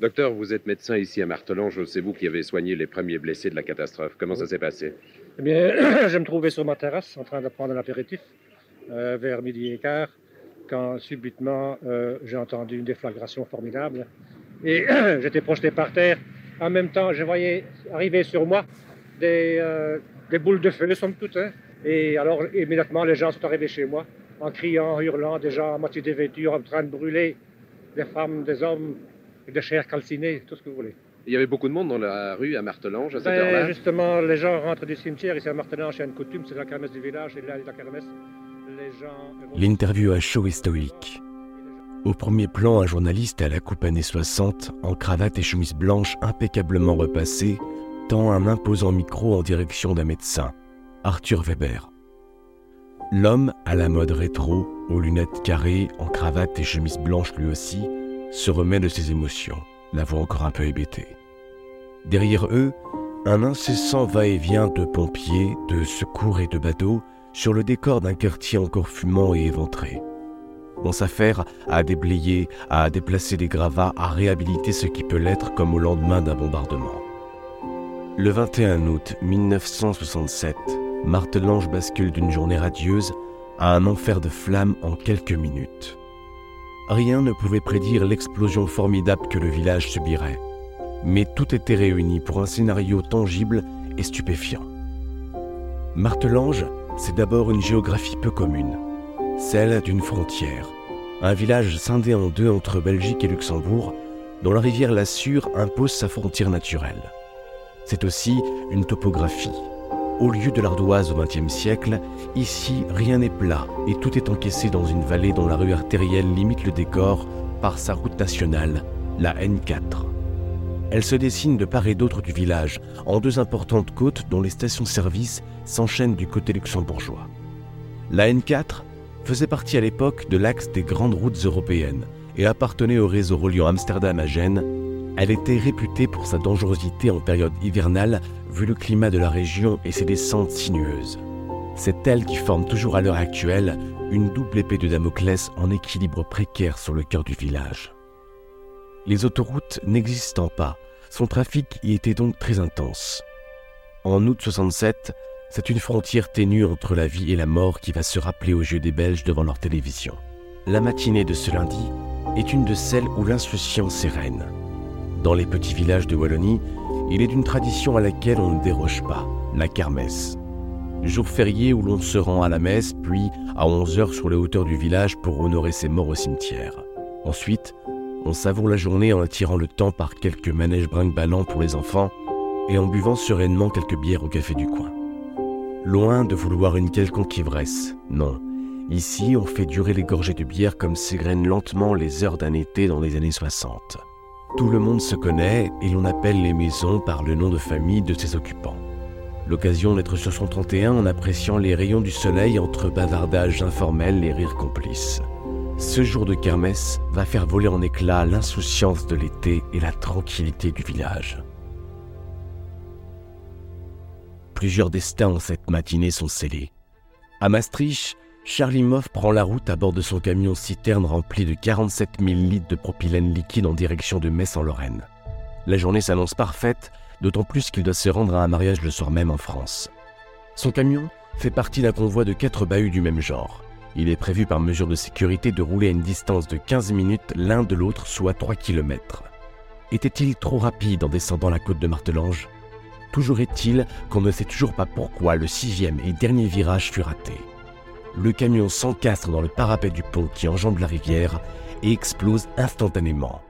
Docteur, vous êtes médecin ici à Martelange. C'est vous qui avez soigné les premiers blessés de la catastrophe. Comment ça s'est passé? Eh bien, je me trouvais sur ma terrasse en train de prendre un apéritif euh, vers midi et quart quand subitement euh, j'ai entendu une déflagration formidable et j'étais projeté par terre. En même temps, je voyais arriver sur moi des, euh, boules de feu, somme toute. hein. Et alors, immédiatement, les gens sont arrivés chez moi en criant, en hurlant, des gens à moitié dévêtus, en train de brûler, des femmes, des hommes, et des chairs calcinées, tout ce que vous voulez. Il y avait beaucoup de monde dans la rue à Martelange à cette Ben, heure-là. justement, les gens rentrent du cimetière, ici à Martelange, il y a une coutume, c'est la kermesse du village, et là, la kermesse, les gens... L'interview à chaud et stoïque. Au premier plan, un journaliste à la coupe années 60, en cravate et chemise blanche impeccablement repassée, tend un imposant micro en direction d'un médecin, Arthur Weber. L'homme, à la mode rétro, aux lunettes carrées, en cravate et chemise blanche lui aussi, se remet de ses émotions, la voix encore un peu hébétée. Derrière eux, un incessant va-et-vient de pompiers, de secours et de badauds sur le décor d'un quartier encore fumant et éventré. On s'affaire à déblayer, à déplacer des gravats, à réhabiliter ce qui peut l'être comme au lendemain d'un bombardement. Le 21 août 1967, Martelange bascule d'une journée radieuse à un enfer de flammes en quelques minutes. Rien ne pouvait prédire l'explosion formidable que le village subirait, mais tout était réuni pour un scénario tangible et stupéfiant. Martelange, c'est d'abord une géographie peu commune, celle d'une frontière, un village scindé en deux entre Belgique et Luxembourg, dont la rivière Lassure impose sa frontière naturelle. C'est aussi une topographie. Au lieu de l'ardoise au XXe siècle, ici rien n'est plat et tout est encaissé dans une vallée dont la rue artérielle limite le décor par sa route nationale, la N4. Elle se dessine de part et d'autre du village, en deux importantes côtes dont les stations-service s'enchaînent du côté luxembourgeois. La N4 faisait partie à l'époque de l'axe des grandes routes européennes et appartenait au réseau reliant Amsterdam à Gênes. Elle était réputée pour sa dangerosité en période hivernale, vu le climat de la région et ses descentes sinueuses. C'est elle qui forme toujours à l'heure actuelle une double épée de Damoclès en équilibre précaire sur le cœur du village. Les autoroutes n'existant pas, son trafic y était donc très intense. En août 67, c'est une frontière ténue entre la vie et la mort qui va se rappeler aux yeux des Belges devant leur télévision. La matinée de ce lundi est une de celles où l'insouciance est reine. Dans les petits villages de Wallonie, il est d'une tradition à laquelle on ne déroge pas, la kermesse. Jour férié où l'on se rend à la messe, puis à 11h sur les hauteurs du village pour honorer ses morts au cimetière. Ensuite, on savoure la journée en attirant le temps par quelques manèges brinque-ballants pour les enfants et en buvant sereinement quelques bières au café du coin. Loin de vouloir une quelconque ivresse, non. Ici, on fait durer les gorgées de bière comme s'égrènent lentement les heures d'un été dans les années 60. Tout le monde se connaît et l'on appelle les maisons par le nom de famille de ses occupants. L'occasion d'être sur son 31 en appréciant les rayons du soleil entre bavardages informels et rires complices. Ce jour de kermesse va faire voler en éclats l'insouciance de l'été et la tranquillité du village. Plusieurs destins en cette matinée sont scellés. À Maastricht, Charlie Moff prend la route à bord de son camion citerne rempli de 47 000 litres de propylène liquide en direction de Metz en Lorraine. La journée s'annonce parfaite, d'autant plus qu'il doit se rendre à un mariage le soir même en France. Son camion fait partie d'un convoi de quatre bahuts du même genre. Il est prévu par mesure de sécurité de rouler à une distance de 15 minutes l'un de l'autre, soit 3 km. Était-il trop rapide en descendant la côte de Martelange? Toujours est-il qu'on ne sait toujours pas pourquoi le sixième et dernier virage fut raté. Le camion s'encastre dans le parapet du pont qui enjambe la rivière et explose instantanément.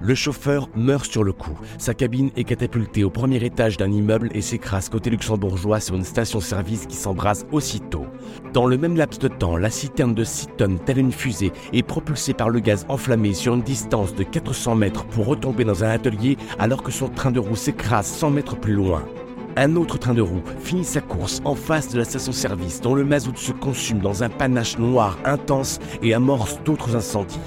Le chauffeur meurt sur le coup. Sa cabine est catapultée au premier étage d'un immeuble et s'écrase côté luxembourgeois sur une station-service qui s'embrase aussitôt. Dans le même laps de temps, la citerne de 6 tonnes, telle une fusée, est propulsée par le gaz enflammé sur une distance de 400 mètres pour retomber dans un atelier alors que son train de roue s'écrase 100 mètres plus loin. Un autre train de roue finit sa course en face de la station-service dont le mazout se consume dans un panache noir intense et amorce d'autres incendies.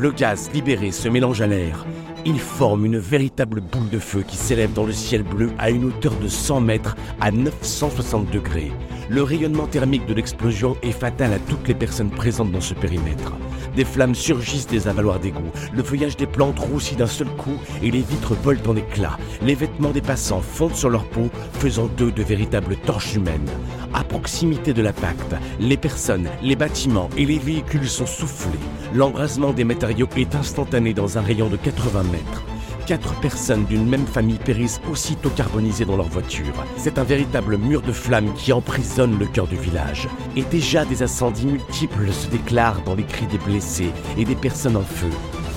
Le gaz libéré se mélange à l'air. Il forme une véritable boule de feu qui s'élève dans le ciel bleu à une hauteur de 100 mètres à 960 degrés. Le rayonnement thermique de l'explosion est fatal à toutes les personnes présentes dans ce périmètre. Des flammes surgissent des avaloirs d'égout. Le feuillage des plantes roussit d'un seul coup et les vitres volent en éclats. Les vêtements des passants fondent sur leur peau, faisant d'eux de véritables torches humaines. À proximité de l'impact, les personnes, les bâtiments et les véhicules sont soufflés. L'embrasement des matériaux est instantané dans un rayon de 80 mètres. Quatre personnes d'une même famille périssent aussitôt carbonisées dans leur voiture. C'est un véritable mur de flammes qui emprisonne le cœur du village. Et déjà des incendies multiples se déclarent dans les cris des blessés et des personnes en feu.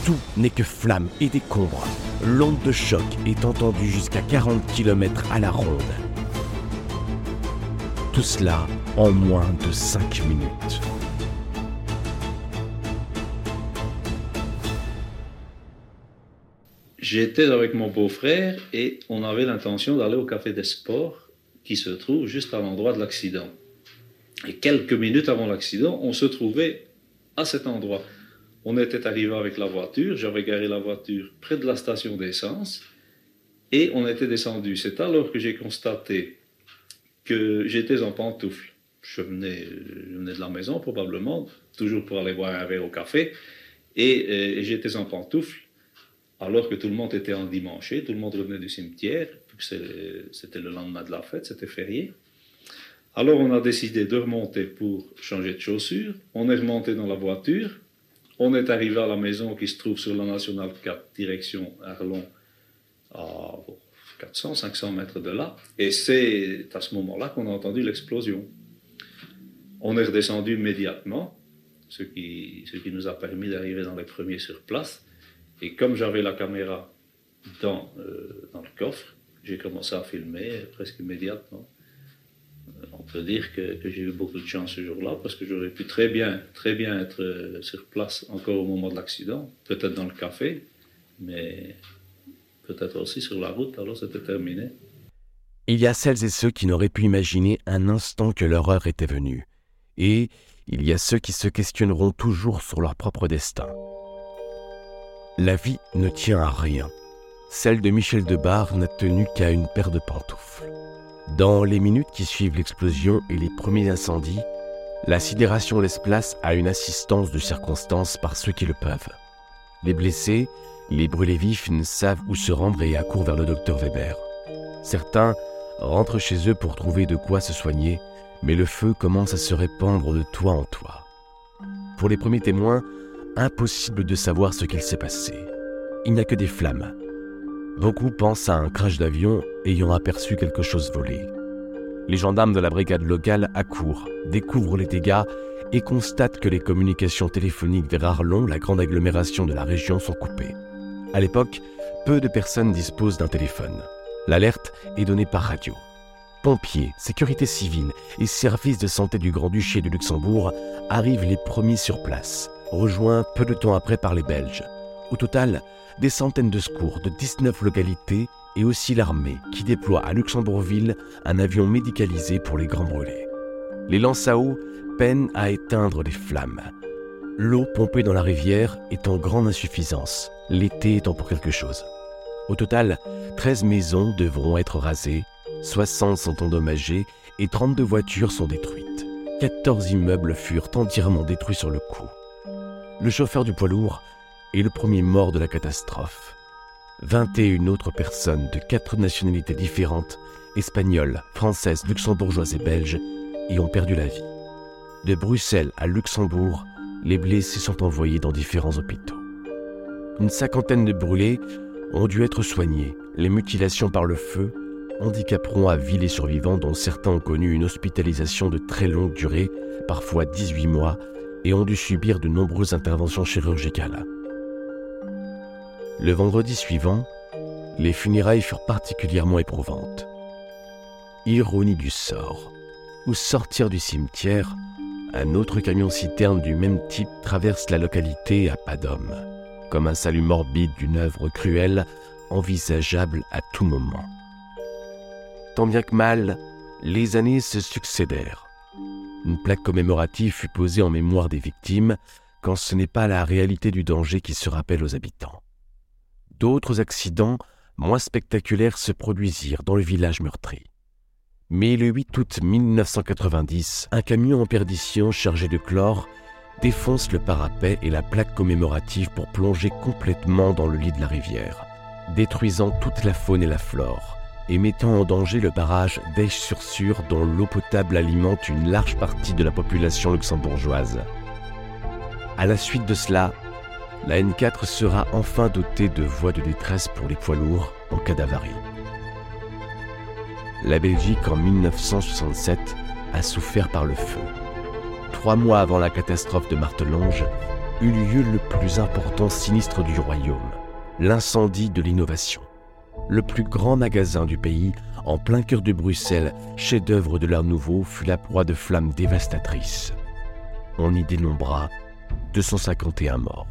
Tout n'est que flammes et décombres. L'onde de choc est entendue jusqu'à 40 km à la ronde. Tout cela en moins de 5 minutes. J'étais avec mon beau-frère et on avait l'intention d'aller au café des sports qui se trouve juste à l'endroit de l'accident. Et quelques minutes avant l'accident, on se trouvait à cet endroit. On était arrivé avec la voiture, j'avais garé la voiture près de la station d'essence et on était descendu. C'est alors que j'ai constaté que j'étais en pantoufle. Je venais, je venais, de la maison probablement, toujours pour aller boire un verre au café, et, et j'étais en pantoufle alors que tout le monde était en dimanche, tout le monde revenait du cimetière, c'était le lendemain de la fête, c'était férié. Alors on a décidé de remonter pour changer de chaussures. On est remonté dans la voiture. On est arrivé à la maison qui se trouve sur la nationale 4, direction Arlon, à 400, 500 mètres de là. Et c'est à ce moment-là qu'on a entendu l'explosion. On est redescendu immédiatement, ce qui, ce qui nous a permis d'arriver dans les premiers sur place. Et comme j'avais la caméra dans, euh, dans le coffre, j'ai commencé à filmer presque immédiatement. Euh, on peut dire que, que j'ai eu beaucoup de chance ce jour-là parce que j'aurais pu très bien, très bien être euh, sur place encore au moment de l'accident, peut-être dans le café, mais peut-être aussi sur la route, alors c'était terminé. Il y a celles et ceux qui n'auraient pu imaginer un instant que leur était venue. Et il y a ceux qui se questionneront toujours sur leur propre destin. La vie ne tient à rien. Celle de Michel Debar n'a tenu qu'à une paire de pantoufles. Dans les minutes qui suivent l'explosion et les premiers incendies, la sidération laisse place à une assistance de circonstances par ceux qui le peuvent. Les blessés, les brûlés vifs ne savent où se rendre et accourent vers le docteur Weber. Certains rentrent chez eux pour trouver de quoi se soigner, mais le feu commence à se répandre de toit en toit. Pour les premiers témoins, impossible de savoir ce qu'il s'est passé. Il n'y a que des flammes. Beaucoup pensent à un crash d'avion ayant aperçu quelque chose voler. Les gendarmes de la brigade locale accourent, découvrent les dégâts et constatent que les communications téléphoniques vers Arlon, la grande agglomération de la région, sont coupées. À l'époque, peu de personnes disposent d'un téléphone. L'alerte est donnée par radio. Pompiers, sécurité civile et services de santé du Grand-Duché de Luxembourg arrivent les premiers sur place rejoint peu de temps après par les Belges. Au total, des centaines de secours de 19 localités et aussi l'armée qui déploie à Luxembourgville un avion médicalisé pour les grands brûlés. Les lances à eau peinent à éteindre les flammes. L'eau pompée dans la rivière est en grande insuffisance, l'été étant pour quelque chose. Au total, 13 maisons devront être rasées, 60 sont endommagées et 32 voitures sont détruites. 14 immeubles furent entièrement détruits sur le coup le chauffeur du poids lourd est le premier mort de la catastrophe. 21 autres personnes de quatre nationalités différentes, espagnoles, françaises, luxembourgeoises et belges, y ont perdu la vie. De Bruxelles à Luxembourg, les blessés sont envoyés dans différents hôpitaux. Une cinquantaine de brûlés ont dû être soignés. Les mutilations par le feu handicaperont à vie les survivants dont certains ont connu une hospitalisation de très longue durée, parfois 18 mois, et ont dû subir de nombreuses interventions chirurgicales. Le vendredi suivant, les funérailles furent particulièrement éprouvantes. Ironie du sort. Au sortir du cimetière, un autre camion-citerne du même type traverse la localité à pas d'homme, comme un salut morbide d'une œuvre cruelle envisageable à tout moment. Tant bien que mal, les années se succédèrent. Une plaque commémorative fut posée en mémoire des victimes, quand ce n'est pas la réalité du danger qui se rappelle aux habitants. D'autres accidents moins spectaculaires se produisirent dans le village meurtri. Mais le 8 août 1990, un camion en perdition chargé de chlore défonce le parapet et la plaque commémorative pour plonger complètement dans le lit de la rivière, détruisant toute la faune et la flore et mettant en danger le barrage d'Esch-sur-Sur dont l'eau potable alimente une large partie de la population luxembourgeoise. À la suite de cela, la N4 sera enfin dotée de voies de détresse pour les poids lourds en cas d'avarie. La Belgique en 1967 a souffert par le feu. Trois mois avant la catastrophe de Martelange, eut lieu le plus important sinistre du royaume, l'incendie de l'innovation le plus grand magasin du pays, en plein cœur de Bruxelles, chef-d'œuvre de l'art nouveau, fut la proie de flammes dévastatrices. On y dénombra 251 morts.